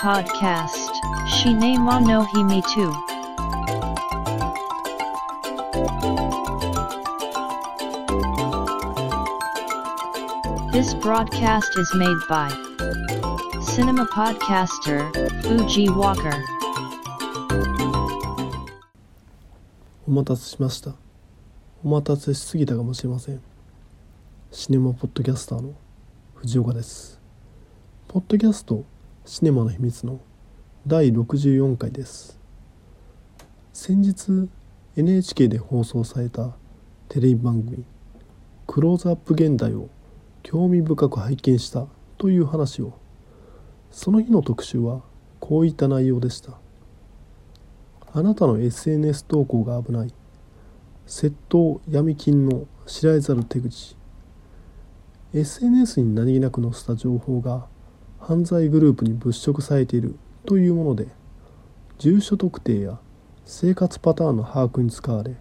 Podcast Shinema no Himi 2 This broadcast is made by Cinema Podcaster Fuji Walker. お待たせしましたお待たせしすぎたかもしれませんシネマポッドキャスターの藤岡ですポッドキャストシネマの秘密の第64回です。先日 NHK で放送されたテレビ番組「クローズアップ現代」を興味深く拝見したという話をその日の特集はこういった内容でした。あなたの SNS 投稿が危ない。窃盗闇金の知られざる手口。SNS に何気なく載せた情報が犯罪グループに物色されているというもので住所特定や生活パターンの把握に使われ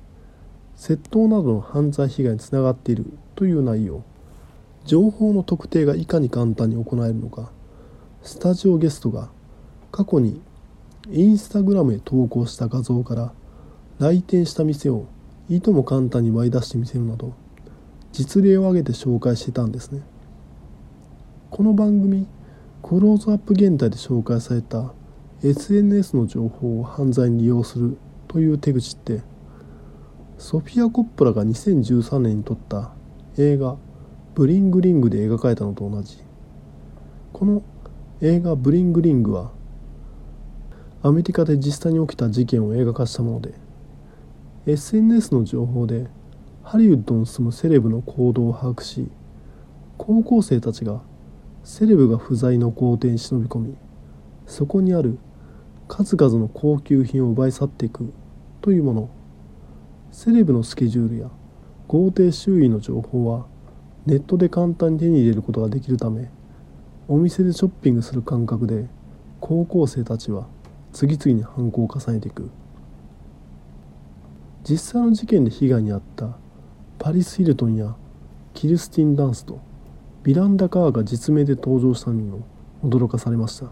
窃盗などの犯罪被害につながっているという内容情報の特定がいかに簡単に行えるのかスタジオゲストが過去にインスタグラムへ投稿した画像から来店した店をいとも簡単に割り出してみせるなど実例を挙げて紹介してたんですね。この番組「クローズアップ現代」で紹介された SNS の情報を犯罪に利用するという手口ってソフィア・コッポラが2013年に撮った映画「ブリングリング」で描かれたのと同じ。この映画「ブリングリング」はアメリカで実際に起きた事件を映画化したもので SNS の情報でハリウッドに住むセレブの行動を把握し高校生たちがセレブが不在の豪邸に忍び込みそこにある数々の高級品を奪い去っていくというもの。セレブのスケジュールや豪邸周囲の情報はネットで簡単に手に入れることができるためお店でショッピングする感覚で高校生たちは次々に犯行を重ねていく。実際の事件で被害に遭ったパリス・ヒルトンやキルスティン・ダンスとビランダ・カーが実名で登場したのにも驚かされました。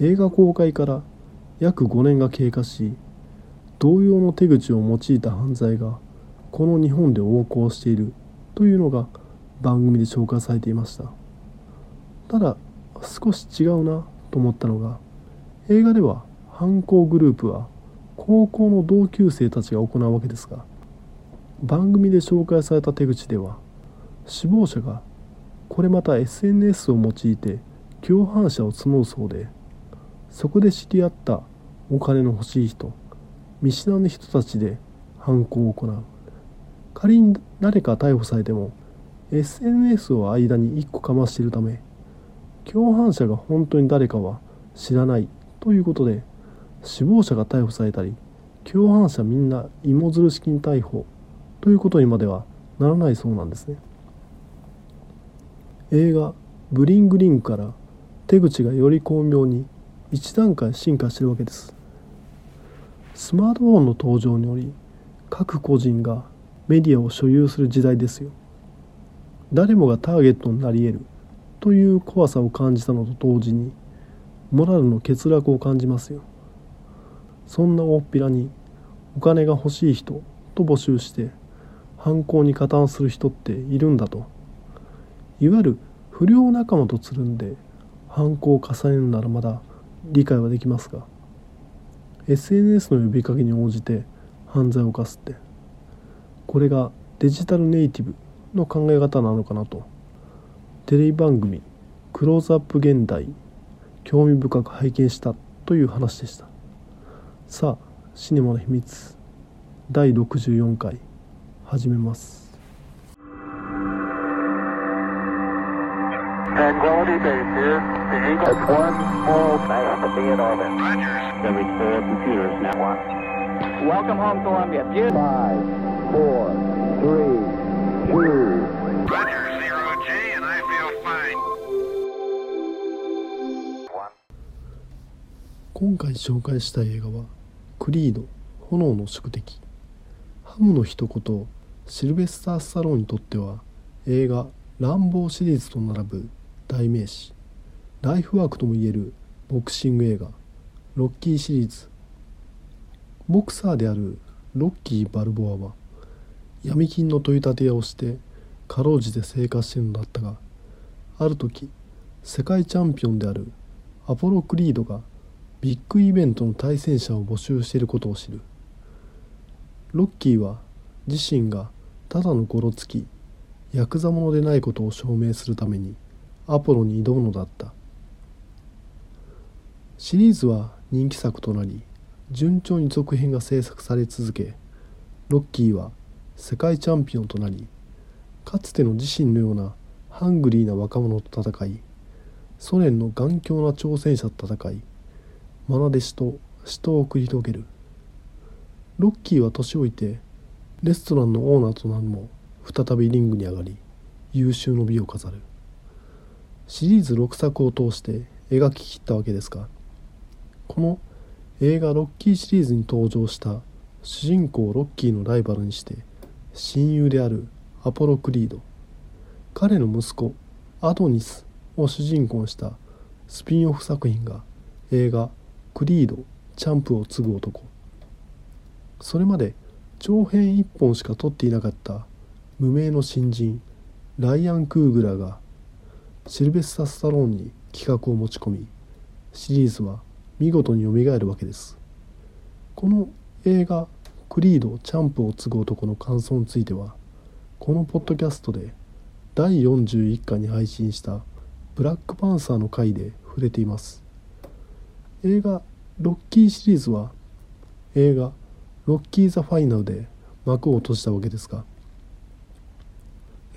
映画公開から約5年が経過し同様の手口を用いた犯罪がこの日本で横行しているというのが番組で紹介されていました。ただ少し違うなと思ったのが映画では犯行グループは高校の同級生たちが行うわけですが番組で紹介された手口では首謀者がこれまた SNS を用いて共犯者を募るそうでそこで知り合ったお金の欲しい人見知らぬ人たちで犯行を行う。仮に誰か逮捕されても SNS を間に1個かましているため共犯者が本当に誰かは知らないということで首謀者が逮捕されたり共犯者みんな芋づる式に逮捕ということにまではならないそうなんですね。映画「ブリングリング」から手口がより巧妙に一段階進化しているわけです。スマートフォンの登場により各個人がメディアを所有する時代ですよ。誰もがターゲットになり得るという怖さを感じたのと同時にモラルの欠落を感じますよ。そんな大っぴらにお金が欲しい人と募集して犯行に加担する人っているんだと。いわゆる不良仲間とつるんで犯行を重ねるならまだ理解はできますが SNS の呼びかけに応じて犯罪を犯すってこれがデジタルネイティブの考え方なのかなと。テレビ番組「クローズアップ現代」興味深く拝見したという話でした。さあシネマの秘密第64回始めます。Tranquility Base here. That's one small nice to be in orbit. Every four computers now one. Welcome home, Columbia. Five, four, three, two, Roger, zero G, and I feel fine. one. 今回紹介した映画は「クリード炎の宿敵」ハムの一言シルベスター・スタローンにとっては映画「ランボー」シリーズと並ぶ代名詞ライフワークともいえるボクシング映画ロッキーシリーズ。ボクサーであるロッキー・バルボアは闇金の取り立て屋をしてかろうじて生活しているのだったがある時世界チャンピオンであるアポロ・クリードがビッグイベントの対戦者を募集していることを知る。ロッキーは自身がただのゴロつきヤクザ者でないことを証明するためにアポロに挑むのだった。シリーズは人気作となり順調に続編が制作され続けロッキーは世界チャンピオンとなりかつての自身のようなハングリーな若者と戦いソ連の頑強な挑戦者と戦い愛弟子と死闘を繰り広げる。ロッキーは年老いてレストランのオーナーとなるも再びリングに上がり優秀の美を飾る。シリーズ6作を通して描き切ったわけですがこの映画「ロッキー」シリーズに登場した主人公ロッキーのライバルにして親友であるアポロ・クリード。彼の息子アドニスを主人公にしたスピンオフ作品が映画「クリードチャンプを継ぐ男」それまで長編1本しか撮っていなかった無名の新人ライアン・クーグラーがシルベスタ・スタローンに企画を持ち込みシリーズは見事によみがえるわけです。この映画「クリードチャンプを継ぐ男」の感想についてはこのポッドキャストで第41回に配信した「ブラックパンサー」の回で触れています。映画「ロッキー」シリーズは映画「ロッキー・ザ・ファイナル」で幕を閉じたわけですが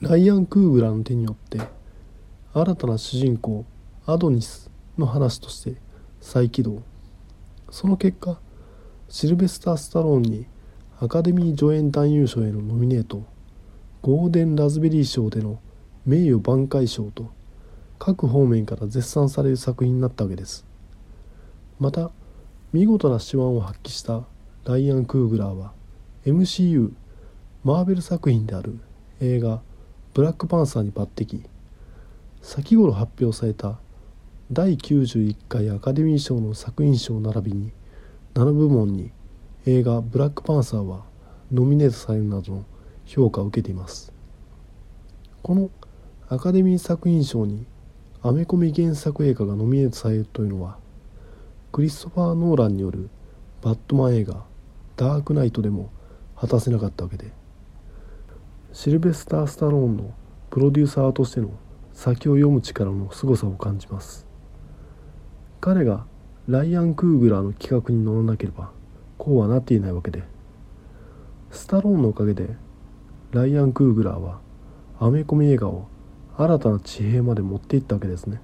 ライアン・クーグラーの手によって新たな主人公アドニスの話として再起動。その結果シルベスター・スタローンにアカデミー助演男優賞へのノミネートゴールデン・ラズベリー賞での名誉挽回賞と各方面から絶賛される作品になったわけです。また見事な手腕を発揮したライアン・クーグラーは MCU マーベル作品である映画「ブラックパンサー」に抜擢。先頃発表された第91回アカデミー賞の作品賞並びに7部門に映画「ブラックパンサー」はノミネートされるなどの評価を受けています。このアカデミー作品賞にアメコミ原作映画がノミネートされるというのはクリストファー・ノーランによるバットマン映画「ダークナイト」でも果たせなかったわけでシルベスター・スタローンのプロデューサーとしての先を読む力の凄さを感じます。彼がライアン・クーグラーの企画に乗らなければこうはなっていないわけでスタローンのおかげでライアン・クーグラーはアメコミ映画を新たな地平まで持っていったわけですね。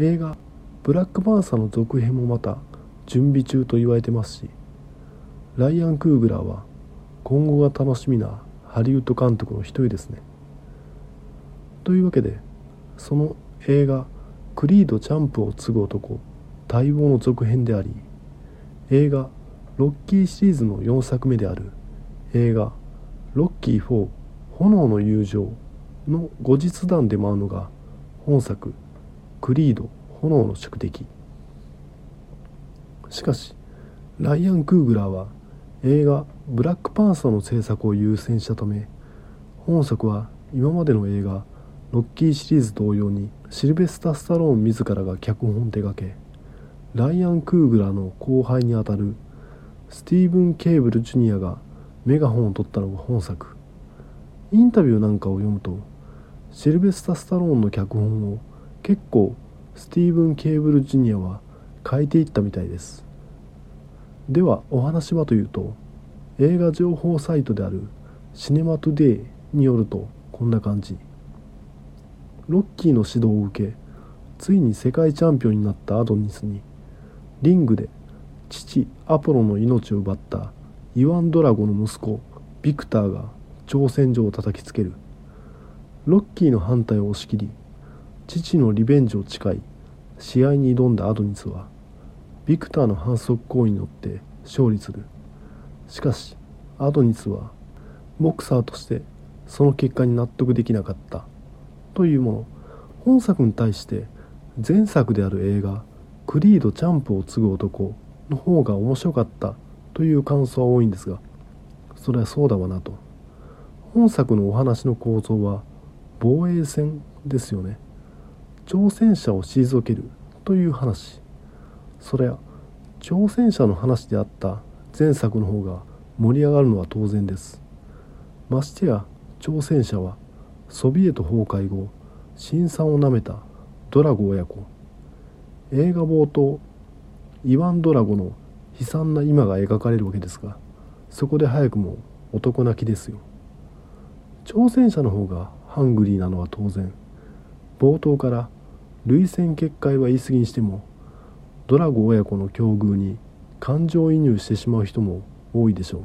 映画「ブラックパンサー」の続編もまた準備中と言われてますしライアン・クーグラーは今後が楽しみなハリウッド監督の一人ですね。というわけでその映画「クリード・チャンプを継ぐ男」待望の続編であり映画「ロッキー」シリーズの4作目である映画「ロッキー4炎の友情」の後日談でもあるのが本作「クリード炎の宿敵」しかしライアン・クーグラーは映画「ブラックパンサー」の制作を優先したため本作は今までの映画ロッキーシリーズ同様にシルベスター・スタローン自らが脚本を手掛けライアン・クーグラーの後輩にあたるスティーブン・ケーブル・ジュニアがメガホンを取ったのが本作。インタビューなんかを読むとシルベスター・スタローンの脚本を結構スティーブン・ケーブル・ジュニアは変えていったみたいです。ではお話はというと映画情報サイトであるシネマトゥデイによるとこんな感じ。ロッキーの指導を受けついに世界チャンピオンになったアドニスにリングで父アポロの命を奪ったイワン・ドラゴの息子ビクターが挑戦状を叩きつける。ロッキーの反対を押し切り父のリベンジを誓い試合に挑んだアドニスはビクターの反則行為によって勝利する。しかしアドニスはボクサーとしてその結果に納得できなかった。というもの。本作に対して前作である映画「クリード・チャンプを継ぐ男」の方が面白かったという感想は多いんですがそれはそうだわなと。本作のお話の構造は防衛戦ですよね。挑戦者を退けるという話。そりゃ挑戦者の話であった前作の方が盛り上がるのは当然です。ましてや挑戦者はソビエト崩壊後辛酸をなめたドラゴ親子。映画冒頭イワン・ドラゴの悲惨な今が描かれるわけですがそこで早くも男泣きですよ。挑戦者の方がハングリーなのは当然。冒頭から涙腺結界は言い過ぎにしてもドラゴ親子の境遇に感情移入してしまう人も多いでしょ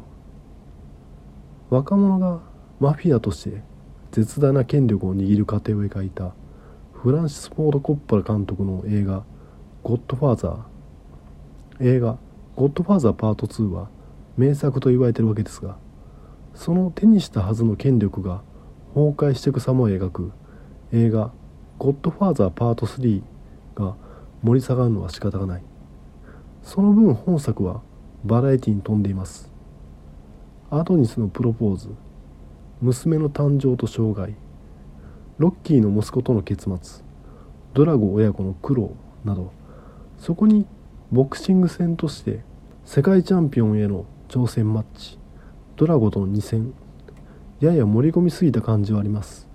う。若者がマフィアとして絶大な権力を握る過程を描いたフランシス・フォード・コッポラ監督の映画「ゴッドファーザー」映画「ゴッドファーザーパート2」は名作と言われてるわけですがその手にしたはずの権力が崩壊していく様を描く映画「ゴッドファーザーパート3」が盛り下がるのは仕方がない。その分本作はバラエティに富んでいます。アドニスのプロポーズ。娘の誕生と障害ロッキーの息子との結末。ドラゴ親子の苦労など。そこにボクシング戦として世界チャンピオンへの挑戦マッチ。ドラゴとの2戦。やや盛り込みすぎた感じはあります。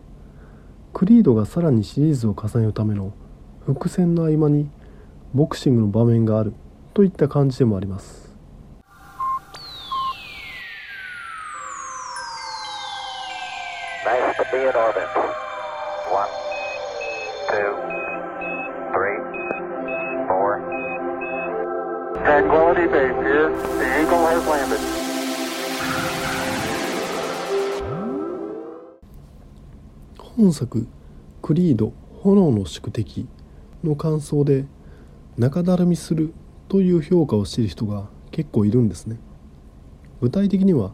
クリードがさらにシリーズを重ねるための伏線の合間にボクシングの場面があるといった感じでもあります Nice to be in orbit. One, two, three, four. Tranquility Base here. The Eagle has landed. 本作「クリード炎の宿敵」の感想で中だるみするという評価をしている人が結構いるんですね具体的には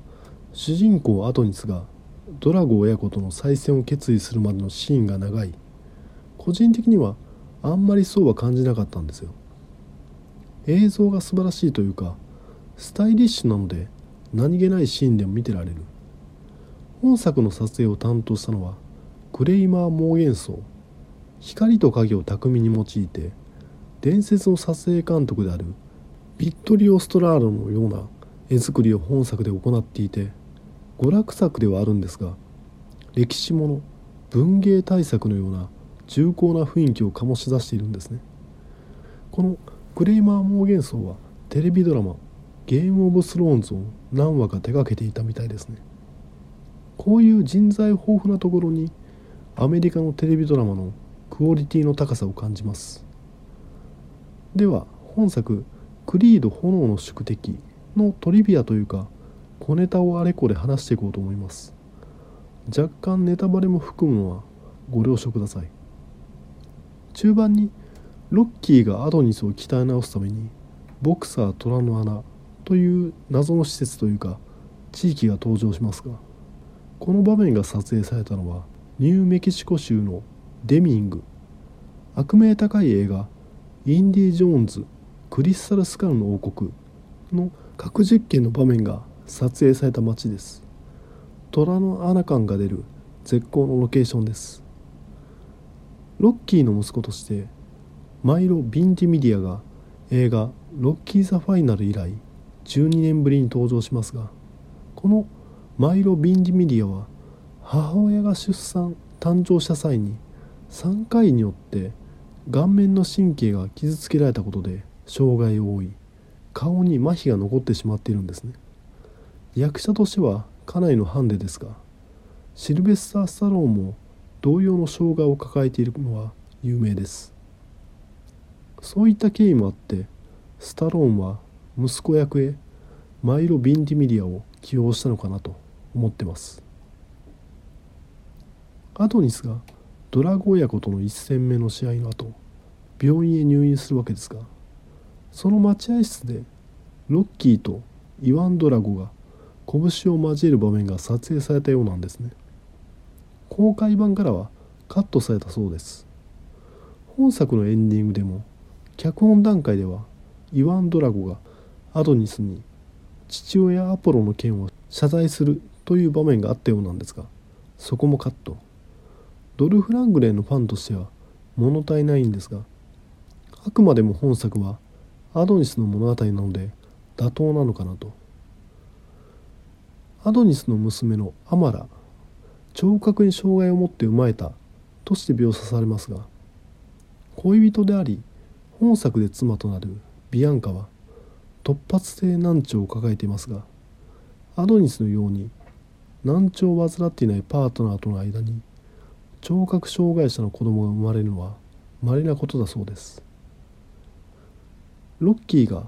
主人公アドニスがドラゴ親子との再戦を決意するまでのシーンが長い。個人的にはあんまりそうは感じなかったんですよ。映像が素晴らしいというかスタイリッシュなので何気ないシーンでも見てられる。本作の撮影を担当したのはクレイマー・モーゲンソー光と影を巧みに用いて伝説の撮影監督であるビットリオ・ストラーロのような絵作りを本作で行っていて娯楽作ではあるんですが歴史もの文芸大作のような重厚な雰囲気を醸し出しているんですね。このクレイマー・モーゲンソーはテレビドラマ「ゲーム・オブ・スローンズ」を何話か手掛けていたみたいですね。こういう人材豊富なところにアメリカのテレビドラマのクオリティの高さを感じます。では本作「クリード炎の宿敵」のトリビアというか小ネタをあれこれ話していこうと思います。若干ネタバレも含むのはご了承ください。中盤にロッキーがアドニスを鍛え直すためにボクサー虎の穴という謎の施設というか地域が登場しますがこの場面が撮影されたのはニューメキシコ州のデミング。悪名高い映画「インディ・ジョーンズクリスタル・スカルの王国」の核実験の場面が撮影された街です。虎の穴感が出る絶好のロケーションです。ロッキーの息子としてマイロ・ビンティミリアが映画「ロッキー・ザ・ファイナル」以来12年ぶりに登場しますがこのマイロ・ビンティミリアは母親が出産誕生した際に産科医によって顔面の神経が傷つけられたことで障害を負い顔に麻痺が残ってしまっているんですね。役者としてはかなりのハンデですがシルベスター・スタローンも同様の障害を抱えているのは有名です。そういった経緯もあってスタローンは息子役へマイロ・ビンディミリアを起用したのかなと思ってます。アドニスがドラゴ親子との1戦目の試合の後病院へ入院するわけですがその待合室でロッキーとイワン・ドラゴが拳を交える場面が撮影されたようなんですね。公開版からはカットされたそうです。本作のエンディングでも脚本段階ではイワン・ドラゴがアドニスに父親アポロの件を謝罪するという場面があったようなんですがそこもカット。ドルフ・ラングレーのファンとしては物足りないんですがあくまでも本作はアドニスの物語なので妥当なのかなと。アドニスの娘のアマラ聴覚に障害を持って生まれたとして描写されますが恋人であり本作で妻となるビアンカは突発性難聴を抱えていますがアドニスのように難聴を患っていないパートナーとの間に聴覚障害者の子供が生まれるのは稀なことだそうです。ロッキーが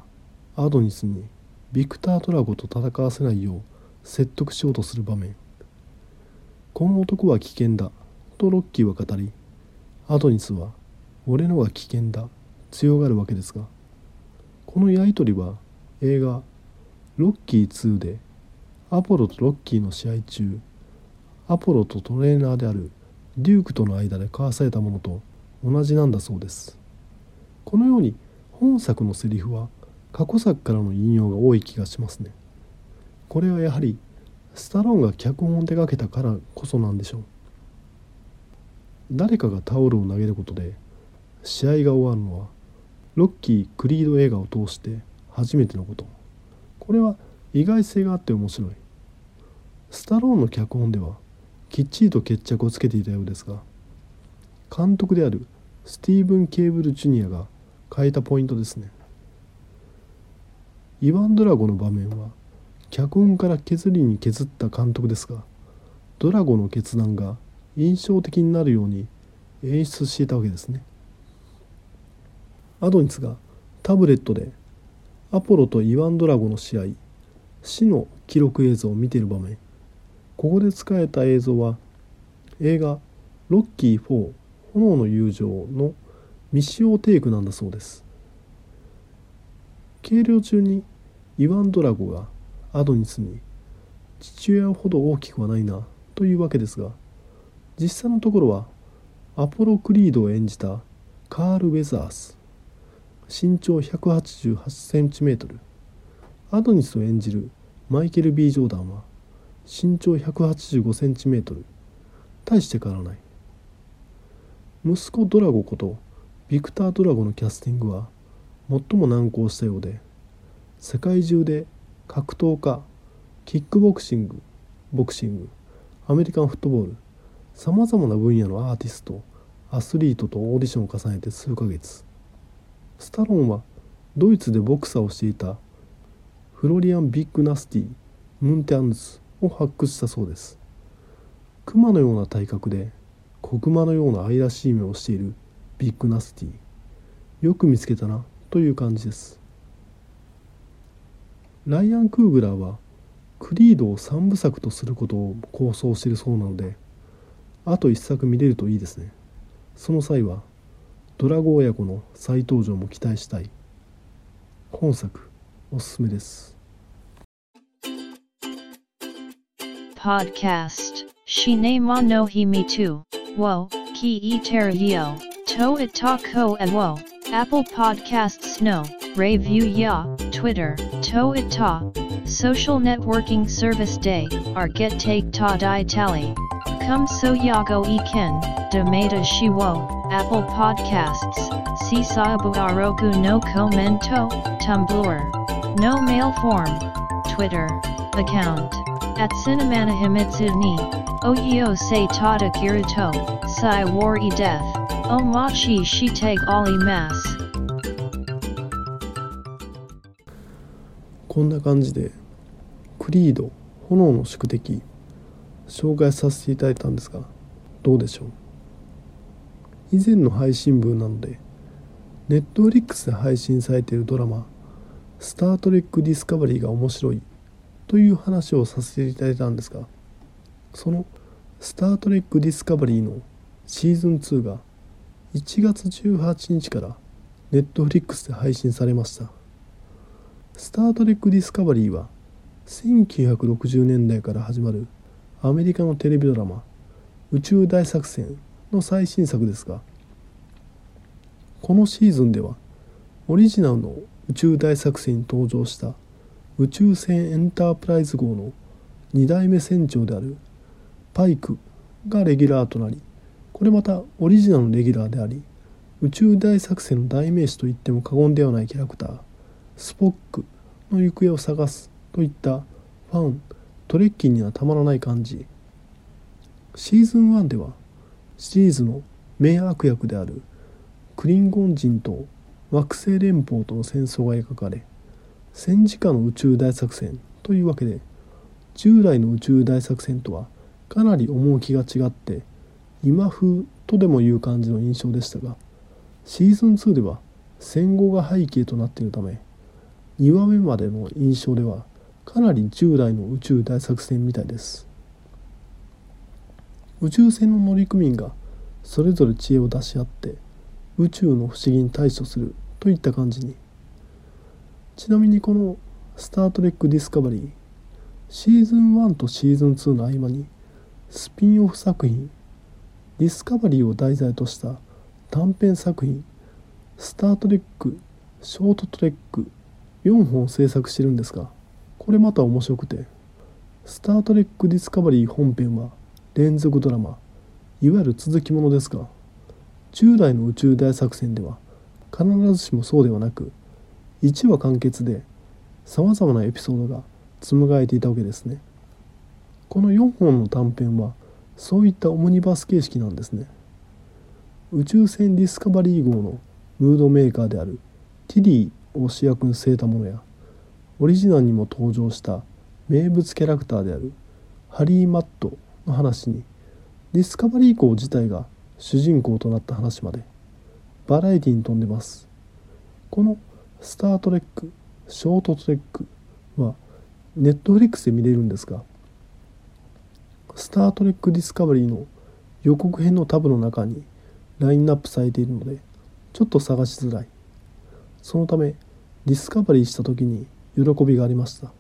アドニスにビクター・トラゴと戦わせないよう説得しようとする場面この男は危険だとロッキーは語りアドニスは俺のが危険だ強がるわけですがこのやり取りは映画「ロッキー2」でアポロとロッキーの試合中アポロとトレーナーであるデュークとの間で交わされたものと同じなんだそうです。このように本作のセリフは過去作からの引用が多い気がしますね。これはやはりスタローンが脚本を手掛けたからこそなんでしょう。誰かがタオルを投げることで試合が終わるのはロッキー・クリード映画を通して初めてのこと。これは意外性があって面白い。スタローンの脚本ではきっちりと決着をつけていたようですが監督であるスティーブン・ケーブル・ジュニアが変えたポイントですね。イワン・ドラゴの場面は脚本から削りに削った監督ですがドラゴの決断が印象的になるように演出していたわけですね。アドニスがタブレットでアポロとイワン・ドラゴの試合死の記録映像を見ている場面。ここで使えた映像は映画「ロッキー4炎の友情」の未使用テイクなんだそうです。計量中にイワン・ドラゴがアドニスに父親ほど大きくはないなというわけですが実際のところはアポロ・クリードを演じたカール・ウェザース。身長 188cm アドニスを演じるマイケル・ B・ ジョーダンは身長 185cm 大して変わらない。息子ドラゴことビクター・ドラゴのキャスティングは最も難航したようで世界中で格闘家キックボクシングボクシングアメリカンフットボールさまざまな分野のアーティストアスリートとオーディションを重ねて数ヶ月。スタローンはドイツでボクサーをしていたフロリアン・ビッグ・ナスティ・ムンテアヌを発掘したそうです。熊のような体格で子熊のような愛らしい目をしているビッグナスティ。よく見つけたなという感じです。ライアン・クーグラーはクリードを3部作とすることを構想してるそうなのであと1作見れるといいですねその際はドラゴ親子の再登場も期待したい本作おすすめです Podcast. Shine mo no hi me too. Wo, ki e teradio. To it ko and wo. Apple podcast snow。Review ya. Twitter. To it ta. Social networking service day. Our get take ta di tally. Come so yago ken. Domata shiwo. Apple Podcasts. Sisabu arogu no commento. Tumblr. No mail form. Twitter. Account. At Cinemana Himitsu ni. Oyo se tada kiruto. Sai war e death. Omachi shiteg ali mas. こんな感じでクリード炎の宿敵紹介させていただいたんですがどうでしょう？以前の配信分などでネットフリックスで配信されているドラマ「スター・トレック・ディスカバリー」が面白いという話をさせていただいたんですがその「スター・トレック・ディスカバリー」のシーズン2が1月18日からネットフリックスで配信されました。スター・トレック・ディスカバリーは1960年代から始まるアメリカのテレビドラマ「宇宙大作戦」の最新作ですがこのシーズンではオリジナルの宇宙大作戦に登場した宇宙船エンタープライズ号の2代目船長であるパイクがレギュラーとなりこれまたオリジナルのレギュラーであり宇宙大作戦の代名詞と言っても過言ではないキャラクタースポックの行方を探すといったファントレッキーにはたまらない感じ。シーズン1ではシリーズの名悪役であるクリンゴン人と惑星連邦との戦争が描かれ戦時下の宇宙大作戦というわけで従来の宇宙大作戦とはかなり趣が違って今風とでもいう感じの印象でしたがシーズン2では戦後が背景となっているため2話目までの印象ではかなり従来の宇宙大作戦みたいです。宇宙船の乗組員がそれぞれ知恵を出し合って宇宙の不思議に対処するといった感じに。ちなみにこの「スター・トレック・ディスカバリー」シーズン1とシーズン2の合間にスピンオフ作品「ディスカバリー」を題材とした短編作品「スター・トレック」「ショートトレック」4本制作してるんですがこれまた面白くて「スター・トレック・ディスカバリー」本編は連続ドラマ。いわゆる続きものですが従来の宇宙大作戦では必ずしもそうではなく1話完結でさまざまなエピソードが紡がれていたわけですね。この4本の短編はそういったオムニバス形式なんですね。宇宙船ディスカバリー号のムードメーカーであるティリーを主役に据えたものやオリジナルにも登場した名物キャラクターであるハリー・マットの話にディスカバリー号自体が主人公となった話までバラエティに富んでます。このスター・トレックショートトレックはネットフリックスで見れるんですがスター・トレック・ディスカバリーの予告編のタブの中にラインナップされているのでちょっと探しづらい。そのためディスカバリーした時に喜びがありました。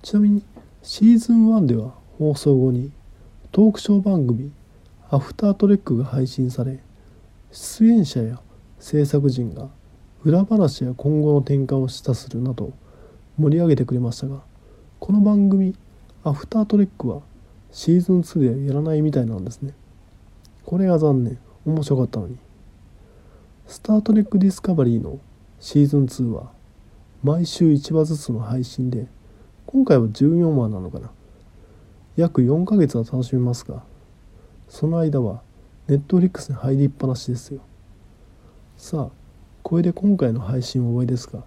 ちなみにシーズン1では放送後にトークショー番組「アフタートレック」が配信され出演者や制作陣が裏話や今後の展開を示唆するなど盛り上げてくれましたがこの番組「アフタートレック」はシーズン2ではやらないみたいなんですね。これが残念面白かったのに。スタートレックディスカバリーのシーズン2は毎週1話ずつの配信で今回は14話なのかな。約4ヶ月は楽しめますがその間はネットフリックスに入りっぱなしですよ。さあこれで今回の配信を終わりですが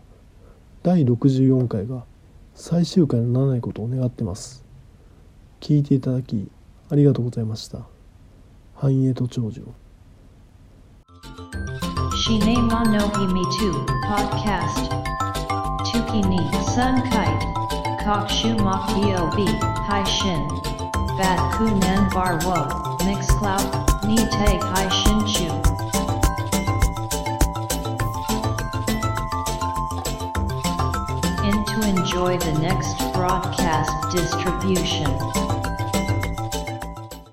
第64回が最終回にならないことを願ってます。聞いていただきありがとうございました。繁栄と長寿 Shine no himi too, podcast. Tuki ni sun kite. Kokshu mok dob, hai shin. Bat ku nan bar wo, mix cloud, ni te hai shin chu. In to enjoy the next broadcast distribution.